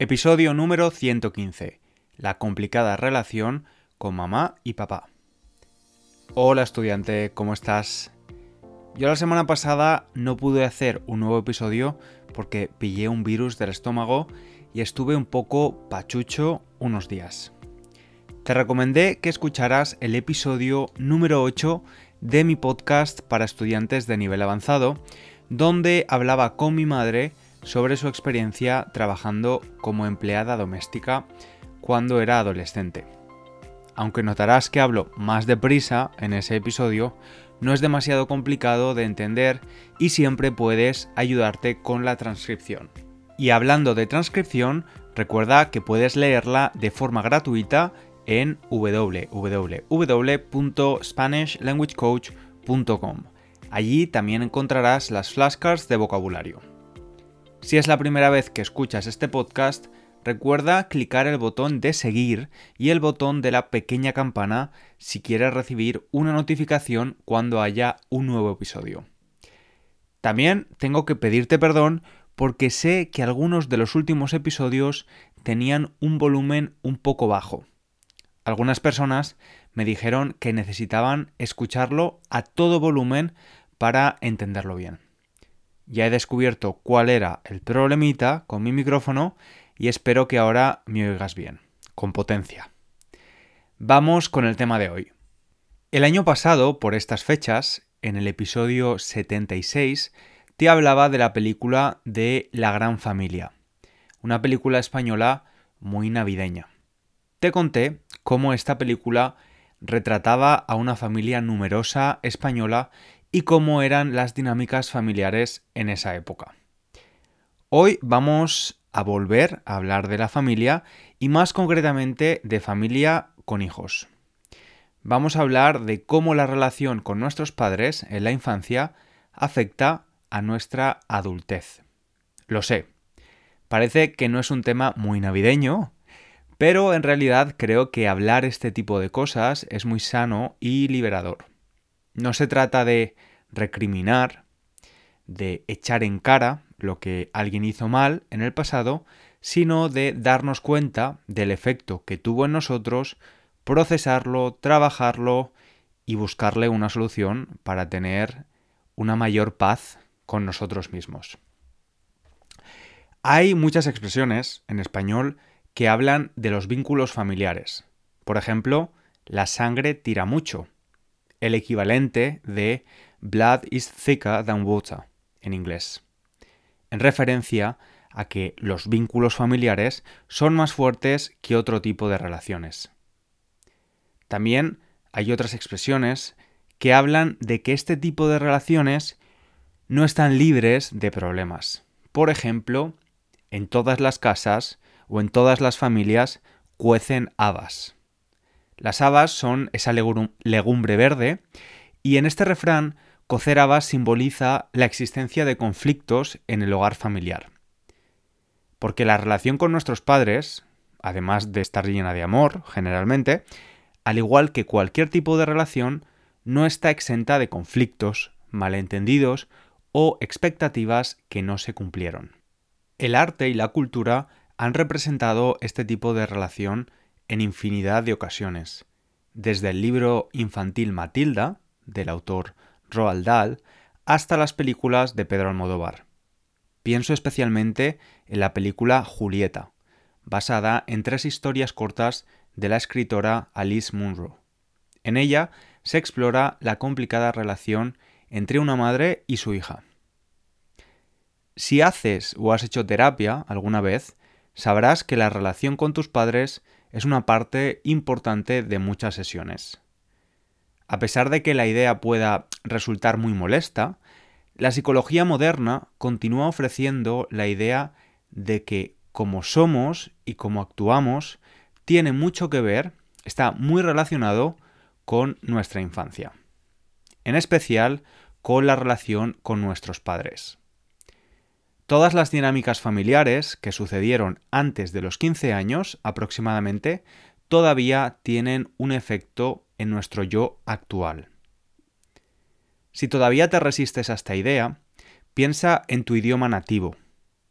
Episodio número 115. La complicada relación con mamá y papá. Hola estudiante, ¿cómo estás? Yo la semana pasada no pude hacer un nuevo episodio porque pillé un virus del estómago y estuve un poco pachucho unos días. Te recomendé que escucharas el episodio número 8 de mi podcast para estudiantes de nivel avanzado, donde hablaba con mi madre sobre su experiencia trabajando como empleada doméstica cuando era adolescente. Aunque notarás que hablo más deprisa en ese episodio, no es demasiado complicado de entender y siempre puedes ayudarte con la transcripción. Y hablando de transcripción, recuerda que puedes leerla de forma gratuita en www.spanishlanguagecoach.com. Allí también encontrarás las flashcards de vocabulario. Si es la primera vez que escuchas este podcast, recuerda clicar el botón de seguir y el botón de la pequeña campana si quieres recibir una notificación cuando haya un nuevo episodio. También tengo que pedirte perdón porque sé que algunos de los últimos episodios tenían un volumen un poco bajo. Algunas personas me dijeron que necesitaban escucharlo a todo volumen para entenderlo bien. Ya he descubierto cuál era el problemita con mi micrófono y espero que ahora me oigas bien, con potencia. Vamos con el tema de hoy. El año pasado, por estas fechas, en el episodio 76, te hablaba de la película de La Gran Familia, una película española muy navideña. Te conté cómo esta película retrataba a una familia numerosa española y cómo eran las dinámicas familiares en esa época. Hoy vamos a volver a hablar de la familia y más concretamente de familia con hijos. Vamos a hablar de cómo la relación con nuestros padres en la infancia afecta a nuestra adultez. Lo sé, parece que no es un tema muy navideño, pero en realidad creo que hablar este tipo de cosas es muy sano y liberador. No se trata de recriminar, de echar en cara lo que alguien hizo mal en el pasado, sino de darnos cuenta del efecto que tuvo en nosotros, procesarlo, trabajarlo y buscarle una solución para tener una mayor paz con nosotros mismos. Hay muchas expresiones en español que hablan de los vínculos familiares. Por ejemplo, la sangre tira mucho el equivalente de Blood is thicker than water en inglés, en referencia a que los vínculos familiares son más fuertes que otro tipo de relaciones. También hay otras expresiones que hablan de que este tipo de relaciones no están libres de problemas. Por ejemplo, en todas las casas o en todas las familias cuecen habas. Las habas son esa legumbre verde y en este refrán cocer habas simboliza la existencia de conflictos en el hogar familiar. Porque la relación con nuestros padres, además de estar llena de amor, generalmente, al igual que cualquier tipo de relación, no está exenta de conflictos, malentendidos o expectativas que no se cumplieron. El arte y la cultura han representado este tipo de relación en infinidad de ocasiones, desde el libro infantil Matilda, del autor Roald Dahl, hasta las películas de Pedro Almodóvar. Pienso especialmente en la película Julieta, basada en tres historias cortas de la escritora Alice Munro. En ella se explora la complicada relación entre una madre y su hija. Si haces o has hecho terapia alguna vez, sabrás que la relación con tus padres es una parte importante de muchas sesiones. A pesar de que la idea pueda resultar muy molesta, la psicología moderna continúa ofreciendo la idea de que como somos y como actuamos tiene mucho que ver, está muy relacionado con nuestra infancia. En especial con la relación con nuestros padres. Todas las dinámicas familiares que sucedieron antes de los 15 años aproximadamente todavía tienen un efecto en nuestro yo actual. Si todavía te resistes a esta idea, piensa en tu idioma nativo.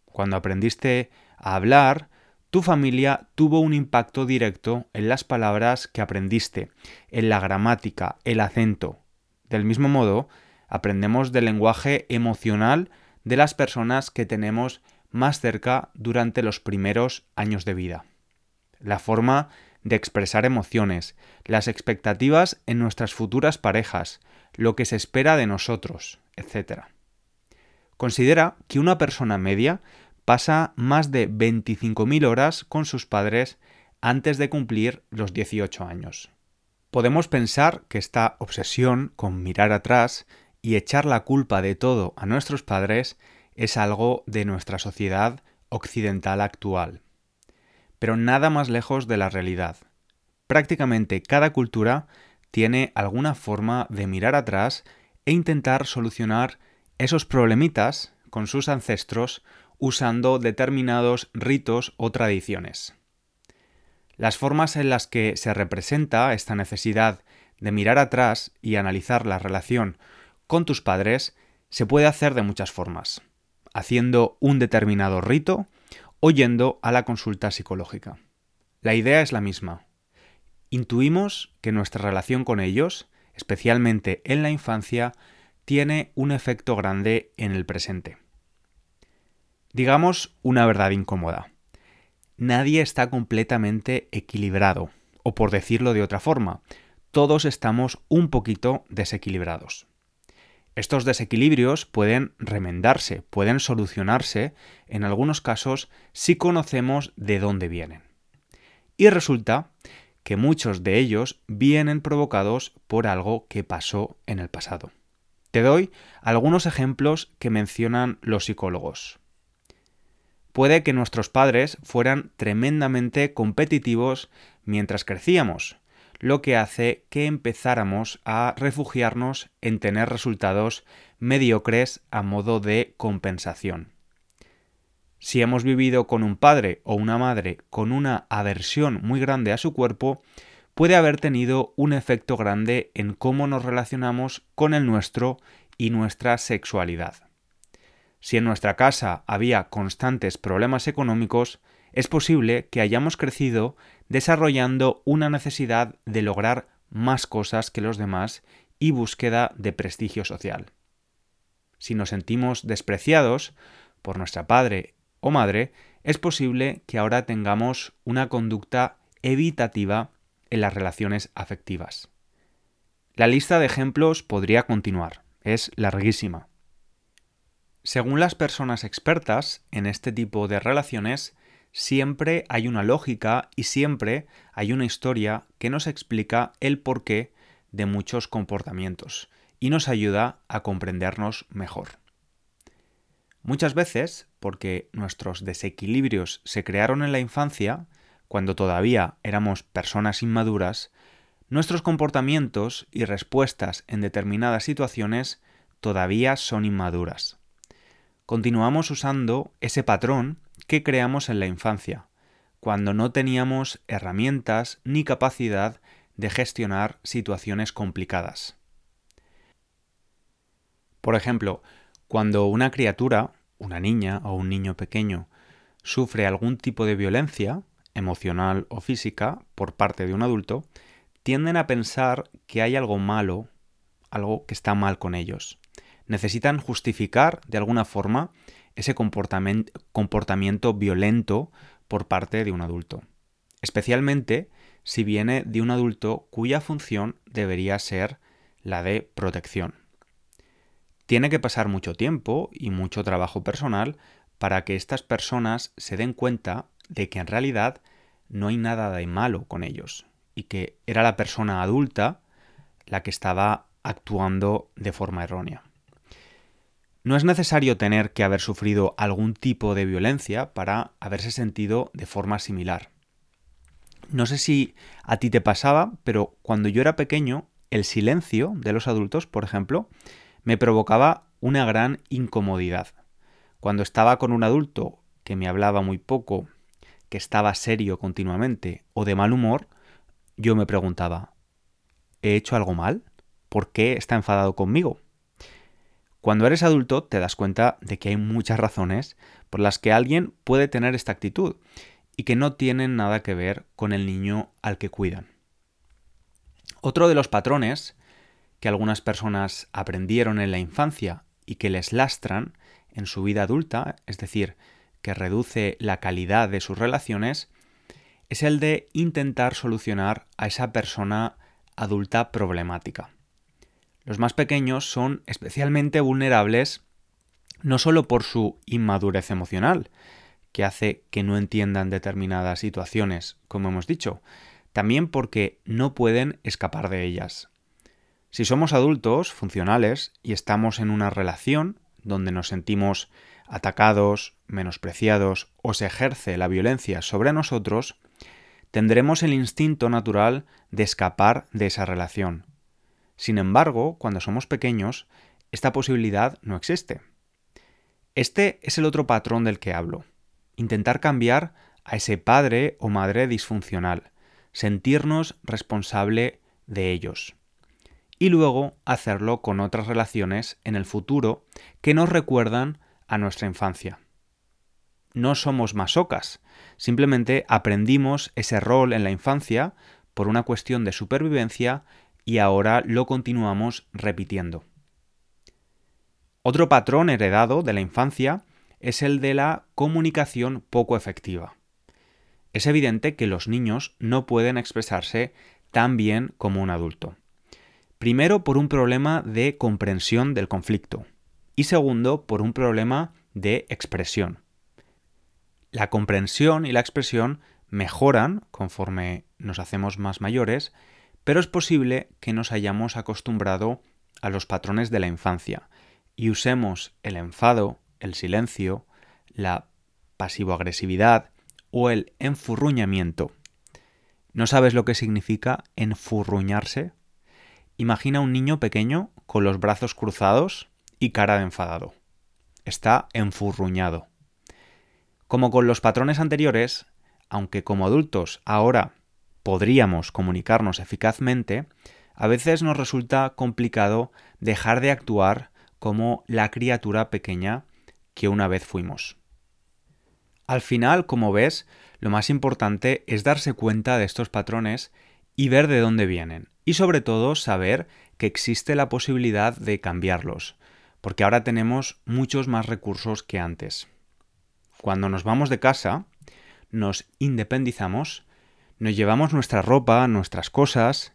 Cuando aprendiste a hablar, tu familia tuvo un impacto directo en las palabras que aprendiste, en la gramática, el acento. Del mismo modo, aprendemos del lenguaje emocional de las personas que tenemos más cerca durante los primeros años de vida. La forma de expresar emociones, las expectativas en nuestras futuras parejas, lo que se espera de nosotros, etc. Considera que una persona media pasa más de 25.000 horas con sus padres antes de cumplir los 18 años. Podemos pensar que esta obsesión con mirar atrás y echar la culpa de todo a nuestros padres es algo de nuestra sociedad occidental actual. Pero nada más lejos de la realidad. Prácticamente cada cultura tiene alguna forma de mirar atrás e intentar solucionar esos problemitas con sus ancestros usando determinados ritos o tradiciones. Las formas en las que se representa esta necesidad de mirar atrás y analizar la relación con tus padres se puede hacer de muchas formas, haciendo un determinado rito o yendo a la consulta psicológica. La idea es la misma. Intuimos que nuestra relación con ellos, especialmente en la infancia, tiene un efecto grande en el presente. Digamos una verdad incómoda. Nadie está completamente equilibrado, o por decirlo de otra forma, todos estamos un poquito desequilibrados. Estos desequilibrios pueden remendarse, pueden solucionarse, en algunos casos, si conocemos de dónde vienen. Y resulta que muchos de ellos vienen provocados por algo que pasó en el pasado. Te doy algunos ejemplos que mencionan los psicólogos. Puede que nuestros padres fueran tremendamente competitivos mientras crecíamos, lo que hace que empezáramos a refugiarnos en tener resultados mediocres a modo de compensación. Si hemos vivido con un padre o una madre con una aversión muy grande a su cuerpo, puede haber tenido un efecto grande en cómo nos relacionamos con el nuestro y nuestra sexualidad. Si en nuestra casa había constantes problemas económicos, es posible que hayamos crecido desarrollando una necesidad de lograr más cosas que los demás y búsqueda de prestigio social. Si nos sentimos despreciados por nuestra padre o madre, es posible que ahora tengamos una conducta evitativa en las relaciones afectivas. La lista de ejemplos podría continuar, es larguísima. Según las personas expertas en este tipo de relaciones, siempre hay una lógica y siempre hay una historia que nos explica el porqué de muchos comportamientos y nos ayuda a comprendernos mejor. Muchas veces, porque nuestros desequilibrios se crearon en la infancia, cuando todavía éramos personas inmaduras, nuestros comportamientos y respuestas en determinadas situaciones todavía son inmaduras. Continuamos usando ese patrón que creamos en la infancia, cuando no teníamos herramientas ni capacidad de gestionar situaciones complicadas. Por ejemplo, cuando una criatura, una niña o un niño pequeño, sufre algún tipo de violencia, emocional o física, por parte de un adulto, tienden a pensar que hay algo malo, algo que está mal con ellos. Necesitan justificar de alguna forma ese comportamiento violento por parte de un adulto. Especialmente si viene de un adulto cuya función debería ser la de protección. Tiene que pasar mucho tiempo y mucho trabajo personal para que estas personas se den cuenta de que en realidad no hay nada de malo con ellos y que era la persona adulta la que estaba actuando de forma errónea. No es necesario tener que haber sufrido algún tipo de violencia para haberse sentido de forma similar. No sé si a ti te pasaba, pero cuando yo era pequeño, el silencio de los adultos, por ejemplo, me provocaba una gran incomodidad. Cuando estaba con un adulto que me hablaba muy poco, que estaba serio continuamente o de mal humor, yo me preguntaba, ¿he hecho algo mal? ¿Por qué está enfadado conmigo? Cuando eres adulto te das cuenta de que hay muchas razones por las que alguien puede tener esta actitud y que no tienen nada que ver con el niño al que cuidan. Otro de los patrones que algunas personas aprendieron en la infancia y que les lastran en su vida adulta, es decir, que reduce la calidad de sus relaciones, es el de intentar solucionar a esa persona adulta problemática. Los más pequeños son especialmente vulnerables no solo por su inmadurez emocional, que hace que no entiendan determinadas situaciones, como hemos dicho, también porque no pueden escapar de ellas. Si somos adultos, funcionales, y estamos en una relación donde nos sentimos atacados, menospreciados o se ejerce la violencia sobre nosotros, tendremos el instinto natural de escapar de esa relación. Sin embargo, cuando somos pequeños, esta posibilidad no existe. Este es el otro patrón del que hablo. Intentar cambiar a ese padre o madre disfuncional, sentirnos responsable de ellos. Y luego hacerlo con otras relaciones en el futuro que nos recuerdan a nuestra infancia. No somos masocas, simplemente aprendimos ese rol en la infancia por una cuestión de supervivencia y ahora lo continuamos repitiendo. Otro patrón heredado de la infancia es el de la comunicación poco efectiva es evidente que los niños no pueden expresarse tan bien como un adulto. Primero por un problema de comprensión del conflicto y segundo por un problema de expresión. La comprensión y la expresión mejoran conforme nos hacemos más mayores, pero es posible que nos hayamos acostumbrado a los patrones de la infancia y usemos el enfado, el silencio, la pasivo-agresividad o el enfurruñamiento. ¿No sabes lo que significa enfurruñarse? Imagina un niño pequeño con los brazos cruzados y cara de enfadado. Está enfurruñado. Como con los patrones anteriores, aunque como adultos ahora podríamos comunicarnos eficazmente, a veces nos resulta complicado dejar de actuar como la criatura pequeña que una vez fuimos. Al final, como ves, lo más importante es darse cuenta de estos patrones y ver de dónde vienen. Y sobre todo saber que existe la posibilidad de cambiarlos, porque ahora tenemos muchos más recursos que antes. Cuando nos vamos de casa, nos independizamos, nos llevamos nuestra ropa, nuestras cosas,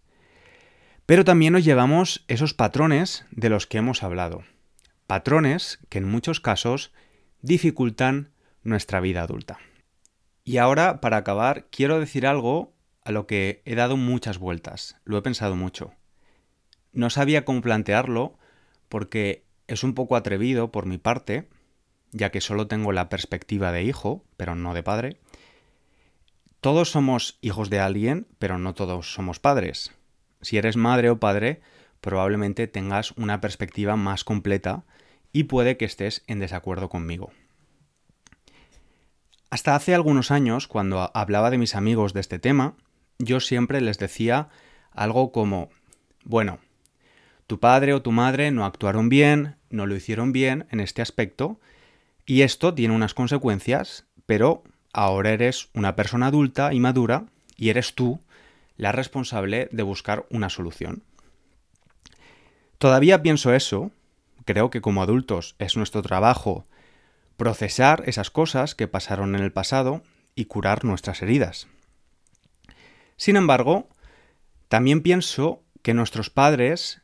pero también nos llevamos esos patrones de los que hemos hablado. Patrones que en muchos casos dificultan nuestra vida adulta. Y ahora, para acabar, quiero decir algo a lo que he dado muchas vueltas, lo he pensado mucho. No sabía cómo plantearlo porque es un poco atrevido por mi parte, ya que solo tengo la perspectiva de hijo, pero no de padre. Todos somos hijos de alguien, pero no todos somos padres. Si eres madre o padre, probablemente tengas una perspectiva más completa y puede que estés en desacuerdo conmigo. Hasta hace algunos años, cuando hablaba de mis amigos de este tema, yo siempre les decía algo como, bueno, tu padre o tu madre no actuaron bien, no lo hicieron bien en este aspecto, y esto tiene unas consecuencias, pero ahora eres una persona adulta y madura, y eres tú la responsable de buscar una solución. Todavía pienso eso, creo que como adultos es nuestro trabajo procesar esas cosas que pasaron en el pasado y curar nuestras heridas. Sin embargo, también pienso que nuestros padres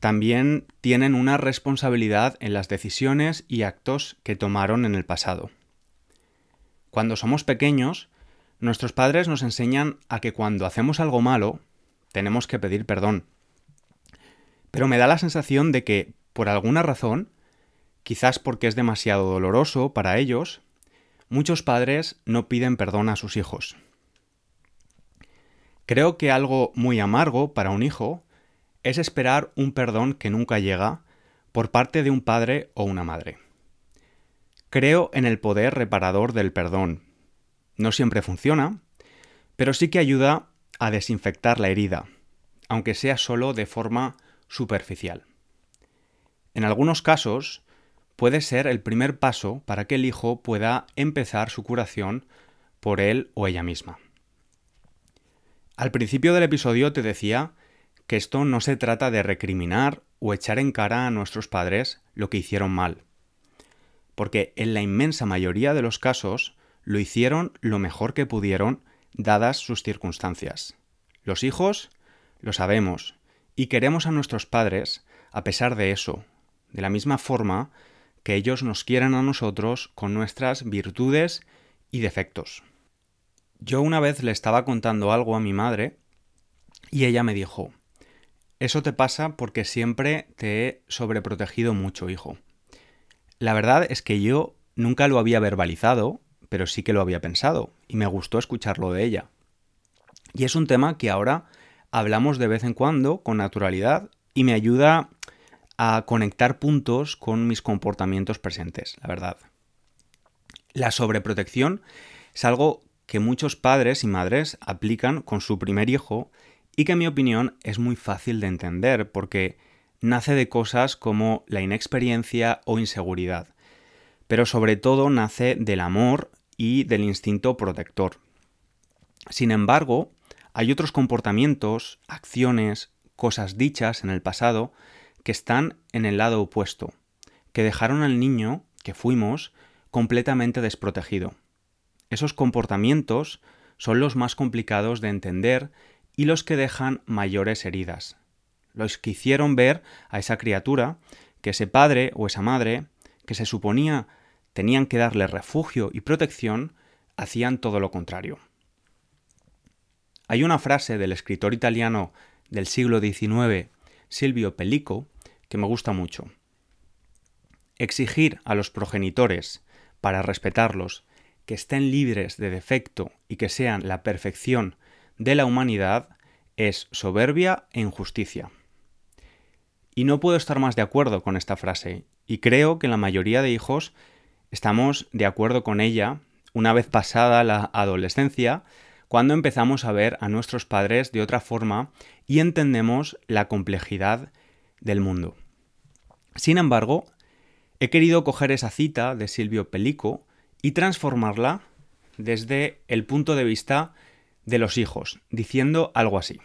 también tienen una responsabilidad en las decisiones y actos que tomaron en el pasado. Cuando somos pequeños, nuestros padres nos enseñan a que cuando hacemos algo malo, tenemos que pedir perdón. Pero me da la sensación de que, por alguna razón, quizás porque es demasiado doloroso para ellos, muchos padres no piden perdón a sus hijos. Creo que algo muy amargo para un hijo es esperar un perdón que nunca llega por parte de un padre o una madre. Creo en el poder reparador del perdón. No siempre funciona, pero sí que ayuda a desinfectar la herida, aunque sea solo de forma superficial. En algunos casos, puede ser el primer paso para que el hijo pueda empezar su curación por él o ella misma. Al principio del episodio te decía que esto no se trata de recriminar o echar en cara a nuestros padres lo que hicieron mal, porque en la inmensa mayoría de los casos lo hicieron lo mejor que pudieron dadas sus circunstancias. Los hijos lo sabemos y queremos a nuestros padres a pesar de eso, de la misma forma que ellos nos quieran a nosotros con nuestras virtudes y defectos. Yo una vez le estaba contando algo a mi madre y ella me dijo, eso te pasa porque siempre te he sobreprotegido mucho, hijo. La verdad es que yo nunca lo había verbalizado, pero sí que lo había pensado, y me gustó escucharlo de ella. Y es un tema que ahora hablamos de vez en cuando, con naturalidad, y me ayuda a conectar puntos con mis comportamientos presentes, la verdad. La sobreprotección es algo que muchos padres y madres aplican con su primer hijo y que en mi opinión es muy fácil de entender porque nace de cosas como la inexperiencia o inseguridad, pero sobre todo nace del amor y del instinto protector. Sin embargo, hay otros comportamientos, acciones, cosas dichas en el pasado que están en el lado opuesto, que dejaron al niño, que fuimos, completamente desprotegido. Esos comportamientos son los más complicados de entender y los que dejan mayores heridas. Los que hicieron ver a esa criatura que ese padre o esa madre, que se suponía tenían que darle refugio y protección, hacían todo lo contrario. Hay una frase del escritor italiano del siglo XIX, Silvio Pellico, que me gusta mucho. Exigir a los progenitores, para respetarlos, que estén libres de defecto y que sean la perfección de la humanidad es soberbia e injusticia. Y no puedo estar más de acuerdo con esta frase, y creo que la mayoría de hijos estamos de acuerdo con ella una vez pasada la adolescencia, cuando empezamos a ver a nuestros padres de otra forma y entendemos la complejidad del mundo. Sin embargo, he querido coger esa cita de Silvio Pellico y transformarla desde el punto de vista de los hijos, diciendo algo así.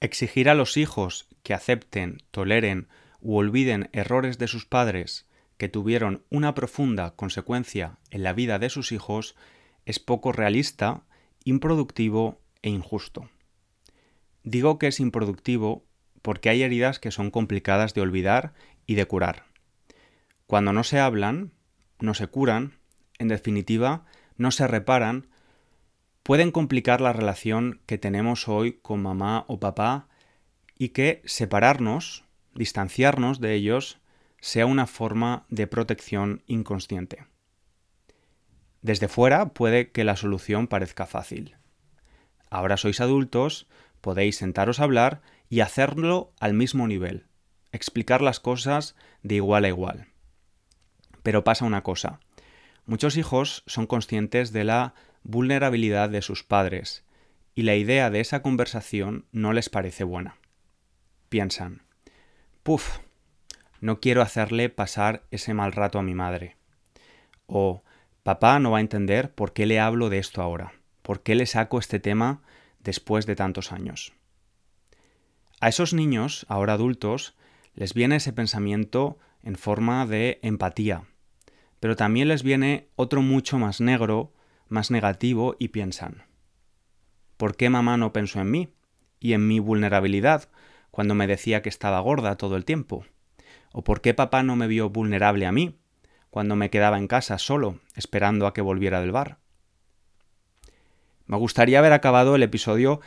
Exigir a los hijos que acepten, toleren u olviden errores de sus padres que tuvieron una profunda consecuencia en la vida de sus hijos es poco realista, improductivo e injusto. Digo que es improductivo porque hay heridas que son complicadas de olvidar y de curar. Cuando no se hablan, no se curan en definitiva, no se reparan, pueden complicar la relación que tenemos hoy con mamá o papá y que separarnos, distanciarnos de ellos, sea una forma de protección inconsciente. Desde fuera puede que la solución parezca fácil. Ahora sois adultos, podéis sentaros a hablar y hacerlo al mismo nivel, explicar las cosas de igual a igual. Pero pasa una cosa, Muchos hijos son conscientes de la vulnerabilidad de sus padres y la idea de esa conversación no les parece buena. Piensan, puf, no quiero hacerle pasar ese mal rato a mi madre. O papá no va a entender por qué le hablo de esto ahora, por qué le saco este tema después de tantos años. A esos niños, ahora adultos, les viene ese pensamiento en forma de empatía, pero también les viene otro mucho más negro, más negativo y piensan, ¿por qué mamá no pensó en mí y en mi vulnerabilidad cuando me decía que estaba gorda todo el tiempo? ¿O por qué papá no me vio vulnerable a mí cuando me quedaba en casa solo, esperando a que volviera del bar? Me gustaría haber acabado el episodio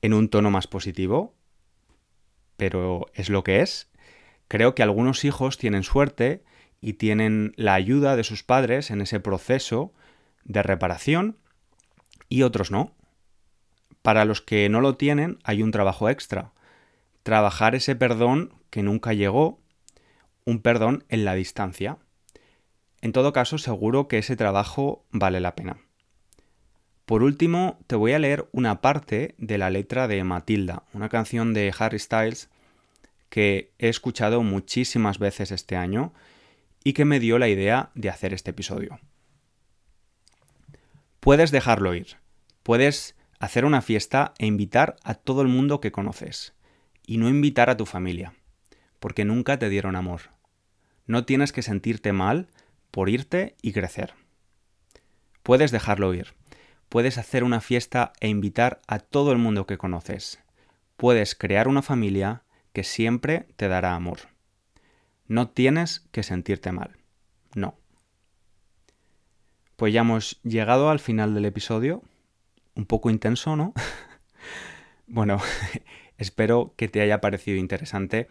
en un tono más positivo, pero es lo que es. Creo que algunos hijos tienen suerte y tienen la ayuda de sus padres en ese proceso de reparación y otros no. Para los que no lo tienen hay un trabajo extra. Trabajar ese perdón que nunca llegó, un perdón en la distancia. En todo caso, seguro que ese trabajo vale la pena. Por último, te voy a leer una parte de la letra de Matilda, una canción de Harry Styles que he escuchado muchísimas veces este año y que me dio la idea de hacer este episodio. Puedes dejarlo ir. Puedes hacer una fiesta e invitar a todo el mundo que conoces. Y no invitar a tu familia, porque nunca te dieron amor. No tienes que sentirte mal por irte y crecer. Puedes dejarlo ir. Puedes hacer una fiesta e invitar a todo el mundo que conoces. Puedes crear una familia que siempre te dará amor. No tienes que sentirte mal. No. Pues ya hemos llegado al final del episodio. Un poco intenso, ¿no? bueno, espero que te haya parecido interesante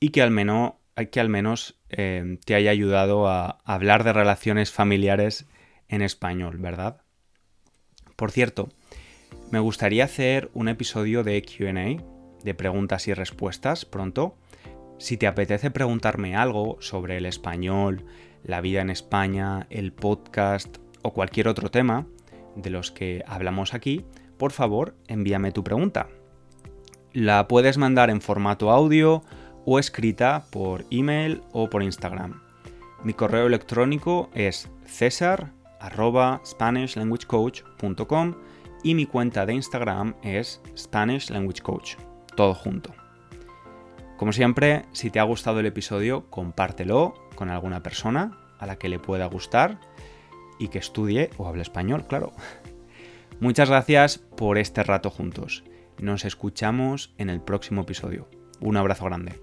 y que al menos, que al menos eh, te haya ayudado a hablar de relaciones familiares en español, ¿verdad? Por cierto, me gustaría hacer un episodio de QA, de preguntas y respuestas, pronto. Si te apetece preguntarme algo sobre el español, la vida en España, el podcast o cualquier otro tema de los que hablamos aquí, por favor envíame tu pregunta. La puedes mandar en formato audio o escrita por email o por Instagram. Mi correo electrónico es cesar SpanishLanguageCoach.com y mi cuenta de Instagram es Spanish Language Coach, todo junto. Como siempre, si te ha gustado el episodio, compártelo con alguna persona a la que le pueda gustar y que estudie o hable español, claro. Muchas gracias por este rato juntos. Nos escuchamos en el próximo episodio. Un abrazo grande.